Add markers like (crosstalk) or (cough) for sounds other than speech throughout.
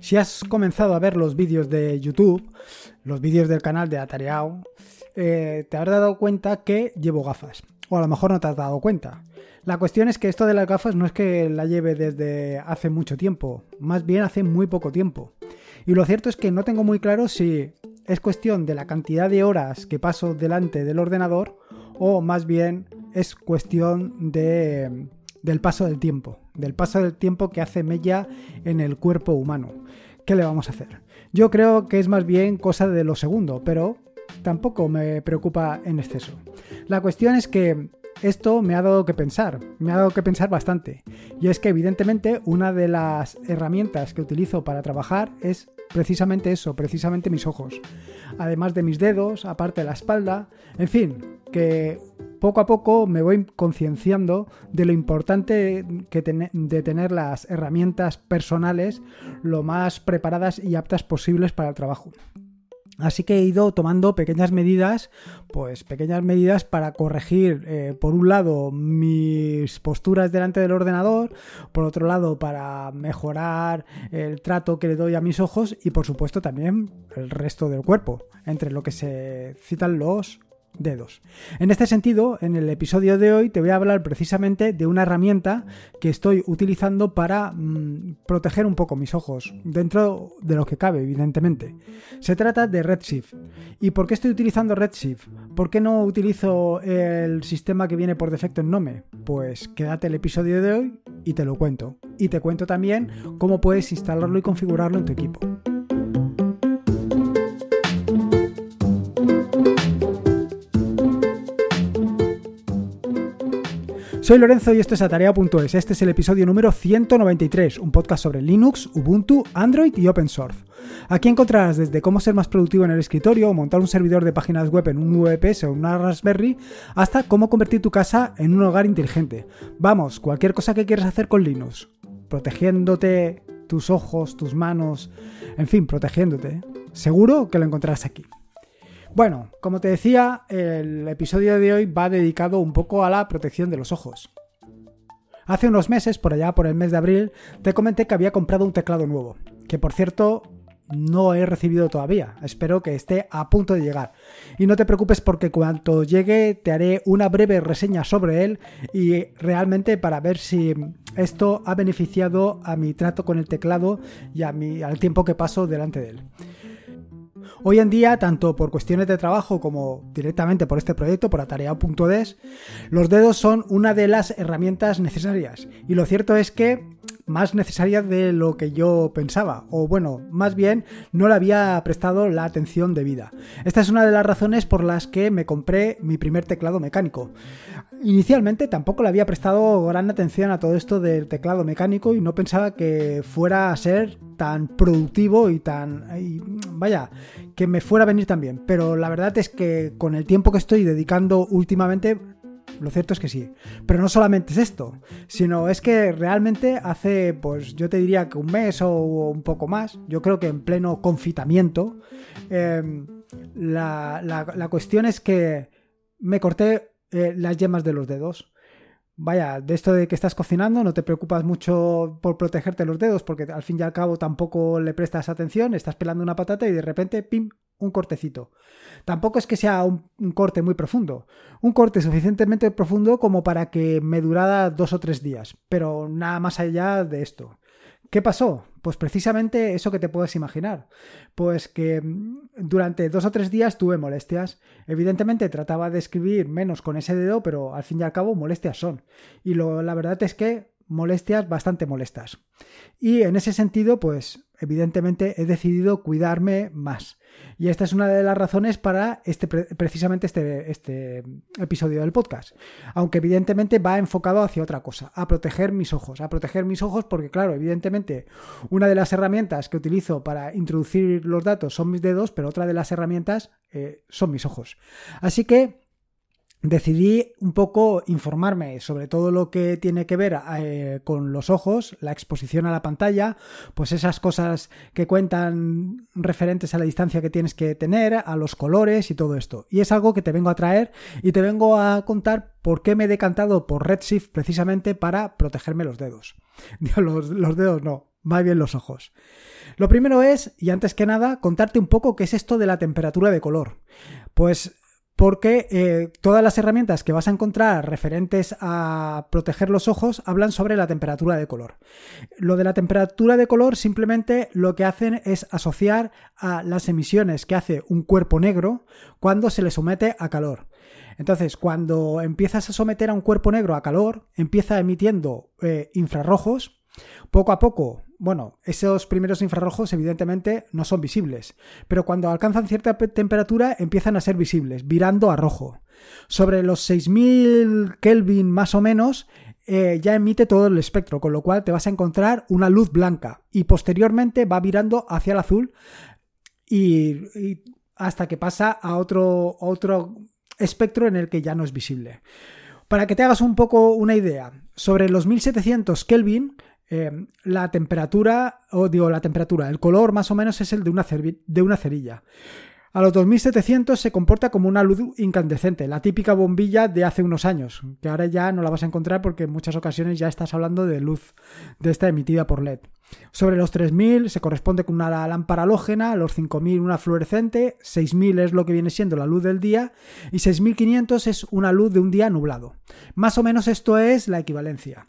Si has comenzado a ver los vídeos de YouTube, los vídeos del canal de Atareao, eh, te habrás dado cuenta que llevo gafas. O a lo mejor no te has dado cuenta. La cuestión es que esto de las gafas no es que la lleve desde hace mucho tiempo, más bien hace muy poco tiempo. Y lo cierto es que no tengo muy claro si es cuestión de la cantidad de horas que paso delante del ordenador o más bien es cuestión de, del paso del tiempo, del paso del tiempo que hace mella en el cuerpo humano. ¿Qué le vamos a hacer? Yo creo que es más bien cosa de lo segundo, pero tampoco me preocupa en exceso. La cuestión es que esto me ha dado que pensar, me ha dado que pensar bastante. Y es que evidentemente una de las herramientas que utilizo para trabajar es precisamente eso, precisamente mis ojos. Además de mis dedos, aparte de la espalda, en fin, que poco a poco me voy concienciando de lo importante que de tener las herramientas personales lo más preparadas y aptas posibles para el trabajo. Así que he ido tomando pequeñas medidas, pues pequeñas medidas para corregir, eh, por un lado, mis posturas delante del ordenador, por otro lado, para mejorar el trato que le doy a mis ojos y, por supuesto, también el resto del cuerpo, entre lo que se citan los dedos. En este sentido, en el episodio de hoy te voy a hablar precisamente de una herramienta que estoy utilizando para mm, proteger un poco mis ojos, dentro de lo que cabe, evidentemente. Se trata de Redshift. ¿Y por qué estoy utilizando Redshift? ¿Por qué no utilizo el sistema que viene por defecto en Nome? Pues quédate el episodio de hoy y te lo cuento. Y te cuento también cómo puedes instalarlo y configurarlo en tu equipo. Soy Lorenzo y esto es Atarea.es. Este es el episodio número 193, un podcast sobre Linux, Ubuntu, Android y Open Source. Aquí encontrarás desde cómo ser más productivo en el escritorio o montar un servidor de páginas web en un VPS o una Raspberry, hasta cómo convertir tu casa en un hogar inteligente. Vamos, cualquier cosa que quieras hacer con Linux, protegiéndote tus ojos, tus manos, en fin, protegiéndote. Seguro que lo encontrarás aquí. Bueno, como te decía, el episodio de hoy va dedicado un poco a la protección de los ojos. Hace unos meses, por allá por el mes de abril, te comenté que había comprado un teclado nuevo, que por cierto no he recibido todavía. Espero que esté a punto de llegar. Y no te preocupes porque cuando llegue te haré una breve reseña sobre él y realmente para ver si esto ha beneficiado a mi trato con el teclado y a mi, al tiempo que paso delante de él. Hoy en día, tanto por cuestiones de trabajo como directamente por este proyecto, por atareado.des, los dedos son una de las herramientas necesarias. Y lo cierto es que más necesaria de lo que yo pensaba, o bueno, más bien no le había prestado la atención debida. Esta es una de las razones por las que me compré mi primer teclado mecánico. Inicialmente tampoco le había prestado gran atención a todo esto del teclado mecánico y no pensaba que fuera a ser tan productivo y tan... vaya, que me fuera a venir tan bien. Pero la verdad es que con el tiempo que estoy dedicando últimamente lo cierto es que sí. Pero no solamente es esto, sino es que realmente hace, pues yo te diría que un mes o un poco más, yo creo que en pleno confitamiento, em, la, cuestión es que me corté eh, las yemas de los dedos. Vaya, de esto de que estás cocinando, no te preocupas mucho por protegerte los dedos, porque al fin y al cabo tampoco le prestas atención, estás pelando una patata y de repente, pim, un cortecito. Tampoco es que sea un, corte muy profundo, un corte suficientemente profundo como para que me durara dos o tres días, pero nada más allá de esto. ¿Qué pasó? Pues precisamente eso que te puedes imaginar. Pues que mm, durante dos o tres días tuve molestias. Evidentemente trataba de escribir menos con ese dedo, pero al fin y al cabo molestias son. Y lo, la verdad es que molestias bastante molestas. Y en ese sentido, pues evidentemente he decidido cuidarme más. Y esta es una de las razones para este, precisamente este, este episodio del podcast. Aunque evidentemente va enfocado hacia otra cosa, a proteger mis ojos. A proteger mis ojos porque, claro, evidentemente una de las herramientas que utilizo para introducir los datos son mis dedos, pero otra de las herramientas eh, son mis ojos. Así que decidí un poco informarme sobre todo lo que tiene que ver eh, con los ojos, la exposición a la pantalla, pues esas cosas que cuentan referentes a la distancia que tienes que tener, a los colores y todo esto. Y es algo que te vengo a traer y te vengo a contar por qué me he decantado por Redshift precisamente para protegerme los dedos. (laughs) los, los dedos no, va bien los ojos. Lo primero es, y antes que nada, contarte un poco qué es esto de la temperatura de color. Pues porque eh, todas las herramientas que vas a encontrar referentes a proteger los ojos hablan sobre la temperatura de color. Lo de la temperatura de color simplemente lo que hacen es asociar a las emisiones que hace un cuerpo negro cuando se le somete a calor. Entonces, cuando empiezas a someter a un cuerpo negro a calor, empieza emitiendo eh, infrarrojos. Poco a poco bueno, esos primeros infrarrojos evidentemente no son visibles, pero cuando alcanzan cierta temperatura empiezan a ser visibles, virando a rojo. Sobre los 6000 Kelvin más o menos, eh, ya emite todo el espectro, con lo cual te vas a encontrar una luz blanca y posteriormente va virando hacia el azul y, hasta que pasa a otro, otro espectro en el que ya no es visible. Para que te hagas un poco una idea, sobre los 1700 Kelvin, Em, la temperatura, o digo la temperatura, el color más o menos es el de una, de una cerilla. A los 2700 se comporta como una luz incandescente, la típica bombilla de hace unos años, que ahora ya no la vas a encontrar porque en muchas ocasiones ya estás hablando de luz de esta emitida por LED. Sobre los 3000 se corresponde con una lámpara halógena, los 5000 una fluorescente, 6000 es lo que viene siendo la luz del día y 6500 es una luz de un día nublado. Más o menos esto es la equivalencia.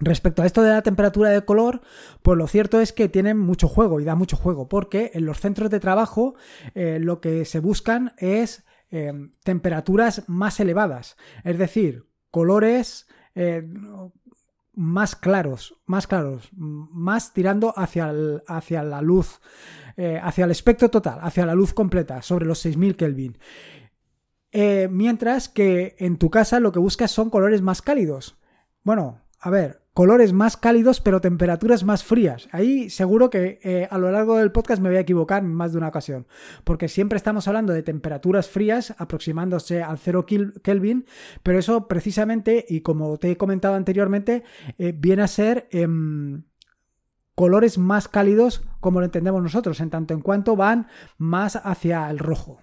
Respecto a esto de la temperatura de color, pues lo cierto es que tienen mucho juego y da mucho juego, porque en los centros de trabajo eh, lo que se buscan es eh, temperaturas más elevadas, es decir, colores eh, más claros, más claros, más tirando hacia, hacia la luz, hacia el espectro total, hacia la luz completa, sobre los 6000 Kelvin. mientras que en tu casa lo que buscas son colores más cálidos. Bueno, a ver, colores más cálidos pero temperaturas más frías. Ahí seguro que eh, a lo largo del podcast me voy a equivocar en más de una ocasión, porque siempre estamos hablando de temperaturas frías aproximándose al 0 Kelvin, pero eso precisamente, y como te he comentado anteriormente, eh, viene a ser... Em, colores más cálidos como lo entendemos nosotros, en tanto en cuanto van más hacia el rojo.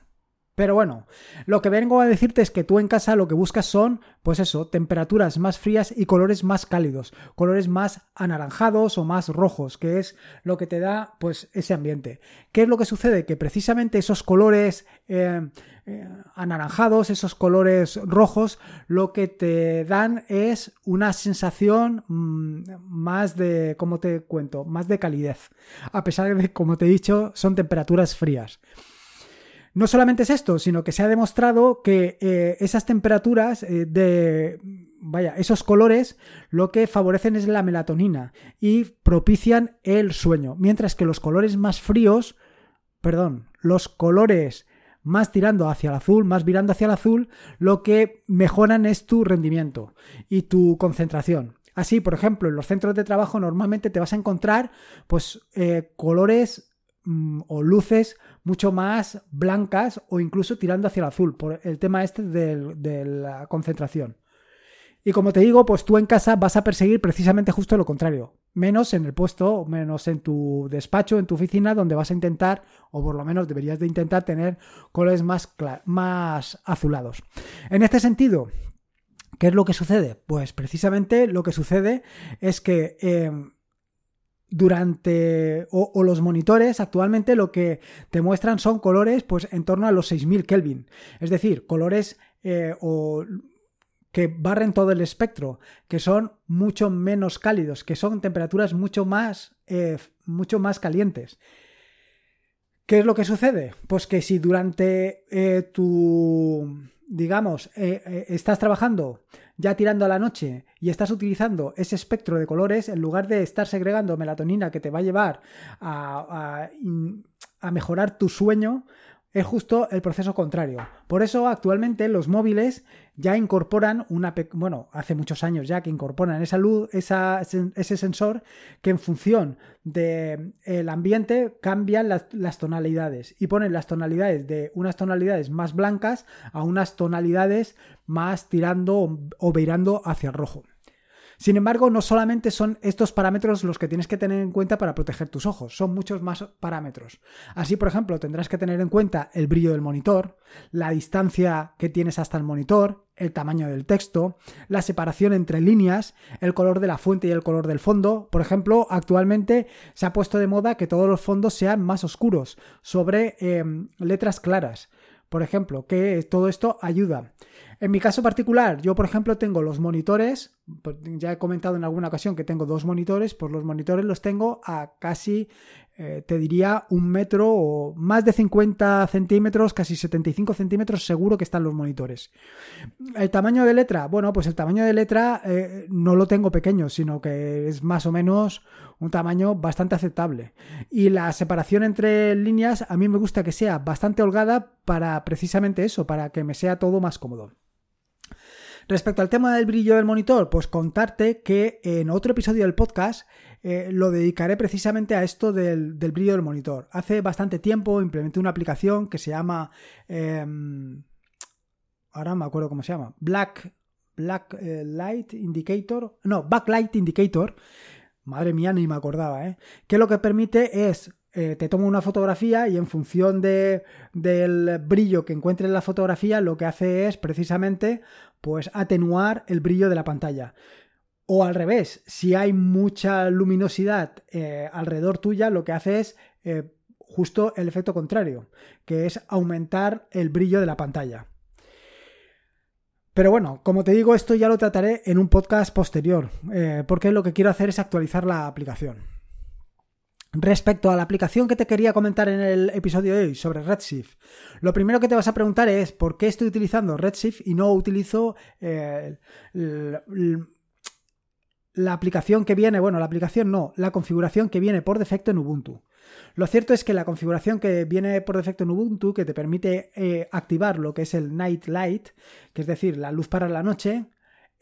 Pero bueno, lo que vengo a decirte es que tú en casa lo que buscas son, pues eso, temperaturas más frías y colores más cálidos, colores más anaranjados o más rojos, que es lo que te da, pues, ese ambiente. ¿Qué es lo que sucede? Que precisamente esos colores eh, eh, anaranjados, esos colores rojos, lo que te dan es una sensación mm, más de, ¿cómo te cuento? Más de calidez. A pesar de, como te he dicho, son temperaturas frías. No solamente es esto, sino que se ha demostrado que eh, esas temperaturas eh, de, vaya, esos colores lo que favorecen es la melatonina y propician el sueño, mientras que los colores más fríos, perdón, los colores más tirando hacia el azul, más virando hacia el azul, lo que mejoran es tu rendimiento y tu concentración. Así, por ejemplo, en los centros de trabajo normalmente te vas a encontrar pues eh, colores mm, o luces mucho más blancas o incluso tirando hacia el azul, por el tema este de, la concentración. Y como te digo, pues tú en casa vas a perseguir precisamente justo lo contrario. Menos en el puesto, menos en tu despacho, en tu oficina, donde vas a intentar, o por lo menos deberías de intentar tener colores más, más azulados. En este sentido, ¿qué es lo que sucede? Pues precisamente lo que sucede es que eh, durante o, los monitores actualmente lo que te muestran son colores pues en torno a los 6000 Kelvin es decir colores eh, o que barren todo el espectro que son mucho menos cálidos que son temperaturas mucho más eh, mucho más calientes ¿Qué es lo que sucede? Pues que si durante eh, tu digamos, estás trabajando ya tirando a la noche y estás utilizando ese espectro de colores, en lugar de estar segregando melatonina que te va a llevar a, a mejorar tu sueño, es justo el proceso contrario. Por eso actualmente los móviles ya incorporan una, bueno, hace muchos años ya que incorporan esa luz, esa, ese sensor que en función del el ambiente cambian las, las, tonalidades y ponen las tonalidades de unas tonalidades más blancas a unas tonalidades más tirando o virando hacia el rojo. Sin embargo, no solamente son estos parámetros los que tienes que tener en cuenta para proteger tus ojos, son muchos más parámetros. Así, por ejemplo, tendrás que tener en cuenta el brillo del monitor, la distancia que tienes hasta el monitor, el tamaño del texto, la separación entre líneas, el color de la fuente y el color del fondo. Por ejemplo, actualmente se ha puesto de moda que todos los fondos sean más oscuros, sobre em, letras claras. Por ejemplo, que todo esto ayuda. En mi caso particular, yo por ejemplo tengo los monitores, ya he comentado en alguna ocasión que tengo dos monitores, pues los monitores los tengo a casi eh, te diría un metro o más de 50 centímetros, casi 75 centímetros seguro que están los monitores. El tamaño de letra, bueno, pues el tamaño de letra eh, no lo tengo pequeño, sino que es más o menos un tamaño bastante aceptable. Y la separación entre líneas a mí me gusta que sea bastante holgada para precisamente eso, para que me sea todo más cómodo. Respecto al tema del brillo del monitor, pues contarte que en otro episodio del podcast eh, lo dedicaré precisamente a esto del, brillo del monitor. Hace bastante tiempo implementé una aplicación que se llama... Em, ahora me acuerdo cómo se llama. Black, Black eh, Light Indicator. No, Backlight Indicator. Madre mía, ni me acordaba, ¿eh? Que lo que permite es eh, te tomo una fotografía y en función de, del brillo que encuentre en la fotografía, lo que hace es precisamente pues atenuar el brillo de la pantalla. O al revés, si hay mucha luminosidad eh, alrededor tuya, lo que hace es eh, justo el efecto contrario, que es aumentar el brillo de la pantalla. Pero bueno, como te digo, esto ya lo trataré en un podcast posterior, eh, porque lo que quiero hacer es actualizar la aplicación. Respecto a la aplicación que te quería comentar en el episodio de hoy sobre Redshift, lo primero que te vas a preguntar es por qué estoy utilizando Redshift y no utilizo la aplicación que viene, bueno, la aplicación no, la configuración que viene por defecto en Ubuntu. Lo cierto es que la configuración que viene por defecto en Ubuntu, que te permite eh, activar lo que es el Night Light, que es decir, la luz para la noche,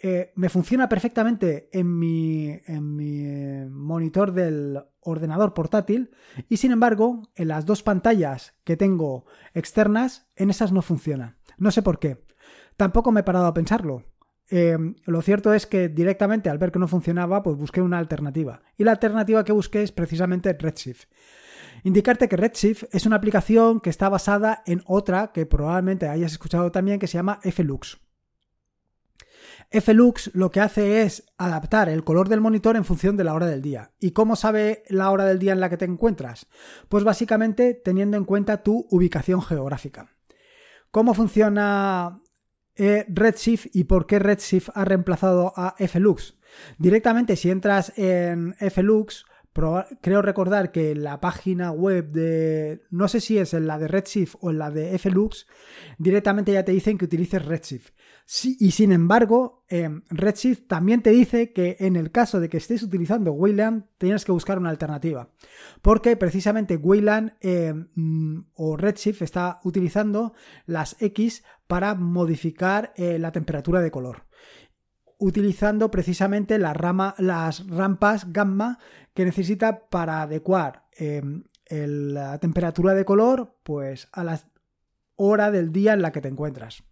eh, me funciona perfectamente en mi, en mi eh, monitor del ordenador portátil y sin embargo en las dos pantallas que tengo externas, en esas no funciona. No sé por qué. Tampoco me he parado a pensarlo. Eh, lo cierto es que directamente al ver que no funcionaba, pues busqué una alternativa. Y la alternativa que busqué es precisamente Redshift. Indicarte que Redshift es una aplicación que está basada en otra que probablemente hayas escuchado también que se llama Flux. Flux lo que hace es adaptar el color del monitor en función de la hora del día. ¿Y cómo sabe la hora del día en la que te encuentras? Pues básicamente teniendo en cuenta tu ubicación geográfica. ¿Cómo funciona eh, Redshift y por qué Redshift ha reemplazado a Flux. Directamente, si entras en Flux, creo recordar que la página web de, no sé si es en la de Redshift o en la de Flux, directamente ya te dicen que utilices Redshift y sin embargo, eh, Redshift también te dice que en el caso de que estés utilizando Wayland, tienes que buscar una alternativa. Porque precisamente Wayland eh, mm, o Redshift está utilizando las X para modificar eh, la temperatura de color. Utilizando precisamente las rampas gamma que necesita para adecuar la temperatura de color pues, a la hora del día en la que te encuentras.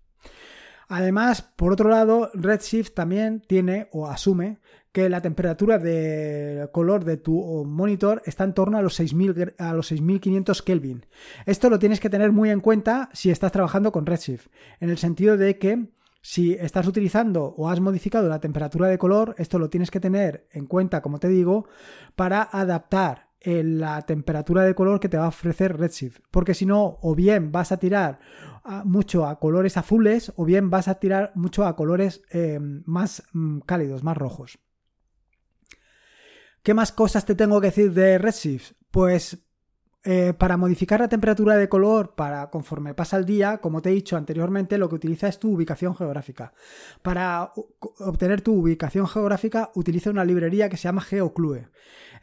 Además, por otro lado, Redshift también tiene o asume que la temperatura de color de tu monitor está en torno a los, 6000, a los 6500 Kelvin. Esto lo tienes que tener muy en cuenta si estás trabajando con Redshift, en el sentido de que si estás utilizando o has modificado la temperatura de color, esto lo tienes que tener en cuenta, como te digo, para adaptar la temperatura de color que te va a ofrecer Redshift. Porque si no, o bien vas a tirar mucho a colores azules o bien vas a tirar mucho a colores eh, más mm, cálidos, más rojos. ¿Qué más cosas te tengo que decir de Redshift? Pues eh, para modificar la temperatura de color para conforme pasa el día, como te he dicho anteriormente, lo que utiliza es tu ubicación geográfica. Para obtener tu ubicación geográfica utiliza una librería que se llama GeoClue.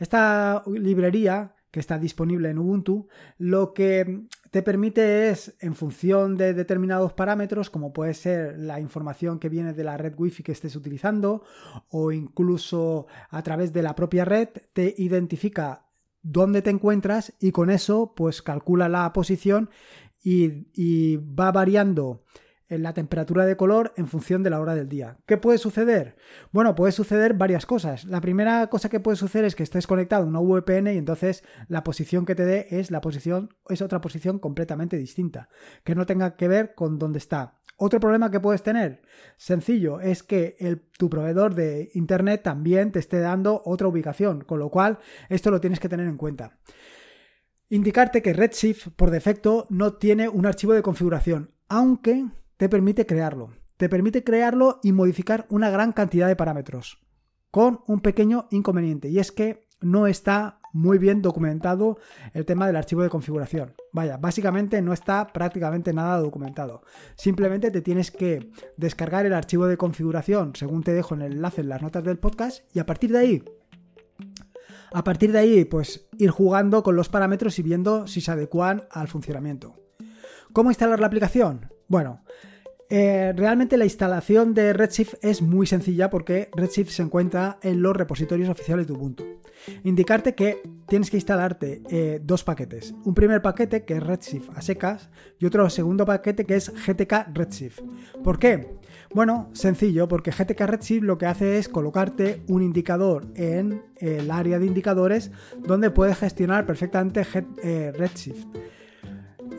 Esta librería que está disponible en Ubuntu, lo que te permite es, en función de determinados parámetros, como puede ser la información que viene de la red Wi-Fi que estés utilizando, o incluso a través de la propia red, te identifica dónde te encuentras y con eso, pues calcula la posición y, y va variando en la temperatura de color en función de la hora del día. ¿Qué puede suceder? Bueno, puede suceder varias cosas. La primera cosa que puede suceder es que estés conectado a una VPN y entonces la posición que te dé es la posición es otra posición completamente distinta, que no tenga que ver con dónde está. Otro problema que puedes tener, sencillo, es que tu proveedor de Internet también te esté dando otra ubicación, con lo cual esto lo tienes que tener en cuenta. Indicarte que Redshift por defecto no tiene un archivo de configuración, aunque te permite crearlo. Te permite crearlo y modificar una gran cantidad de parámetros, con un pequeño inconveniente, y es que no está muy bien documentado el tema del archivo de configuración. Vaya, básicamente no está prácticamente nada documentado. Simplemente te tienes que descargar el archivo de configuración según te dejo en el enlace en las notas del podcast y a partir de ahí a partir de ahí, pues ir jugando con los parámetros y viendo si se adecuan al funcionamiento. ¿Cómo instalar la aplicación? Bueno, eh, realmente la instalación de Redshift es muy sencilla porque Redshift se encuentra en los repositorios oficiales de Ubuntu. Indicarte que tienes que instalarte eh, dos paquetes. Un primer paquete que es Redshift a secas y otro segundo paquete que es GTK Redshift. ¿Por qué? Bueno, sencillo, porque GTK Redshift lo que hace es colocarte un indicador en el área de indicadores donde puedes gestionar perfectamente eh, Redshift.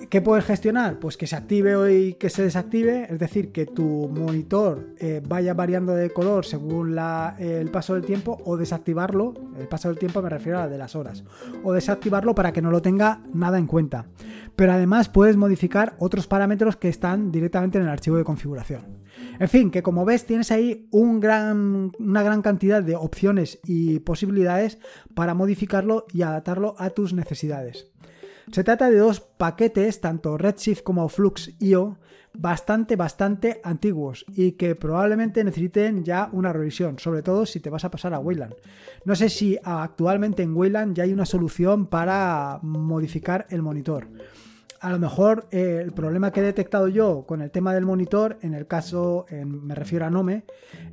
¿Qué puedes gestionar? Pues que se active o que se desactive, es decir, que tu monitor eh, vaya variando de color según el paso del tiempo o desactivarlo, el paso del tiempo me refiero a de las horas, o desactivarlo para que no lo tenga nada en cuenta. Pero además puedes modificar otros parámetros que están directamente en el archivo de configuración. En fin, que como ves tienes ahí una gran cantidad de opciones y posibilidades para modificarlo y adaptarlo a tus necesidades. Se trata de dos paquetes, tanto Redshift como Flux.io, bastante, bastante antiguos y que probablemente necesiten ya una revisión, sobre todo si te vas a pasar a Wayland. No sé si actualmente en Wayland ya hay una solución para modificar el monitor a lo mejor eh, el problema que he detectado yo con el tema del monitor, en el caso, me refiero a Nome,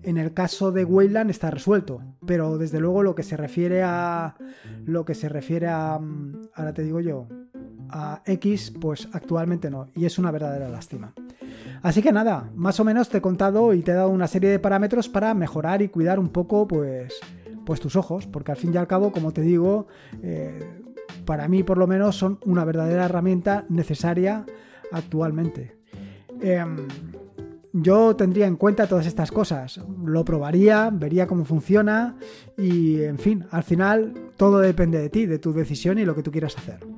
en el caso de Wayland está resuelto, pero desde luego lo que se refiere a lo que se refiere a mm, ahora te digo yo, a X, pues actualmente no, y es una verdadera lástima. Así que nada, más o menos te he contado y te he dado una serie de parámetros para mejorar y cuidar un poco, pues, pues tus ojos, porque al fin y al cabo, como te digo, eh, para mí por lo menos son una verdadera herramienta necesaria actualmente. Em, yo tendría en cuenta todas estas cosas, lo probaría, vería cómo funciona y en fin, al final todo depende de ti, de tu decisión y lo que tú quieras hacer.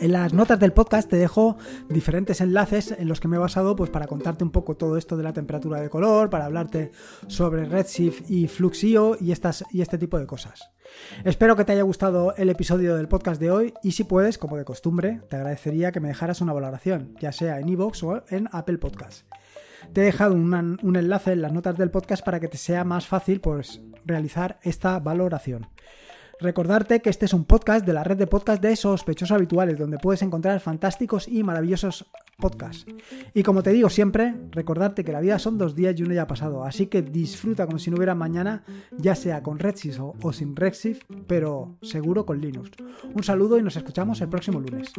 En las notas del podcast te dejo diferentes enlaces en los que me he basado pues, para contarte un poco todo esto de la temperatura de color, para hablarte sobre Redshift y Fluxio y, estas, y este tipo de cosas. Espero que te haya gustado el episodio del podcast de hoy y si puedes, como de costumbre, te agradecería que me dejaras una valoración, ya sea en iVoox o en Apple Podcast. Te he dejado un enlace en las notas del podcast para que te sea más fácil pues, realizar esta valoración. Recordarte que este es un podcast de la red de podcast de sospechosos habituales, donde puedes encontrar fantásticos y maravillosos podcasts. Y como te digo siempre, recordarte que la vida son dos días y uno ya ha pasado, así que disfruta como si no hubiera mañana, ya sea con Redshift o, o sin Redshift, pero seguro con Linux. Un saludo y nos escuchamos el próximo lunes.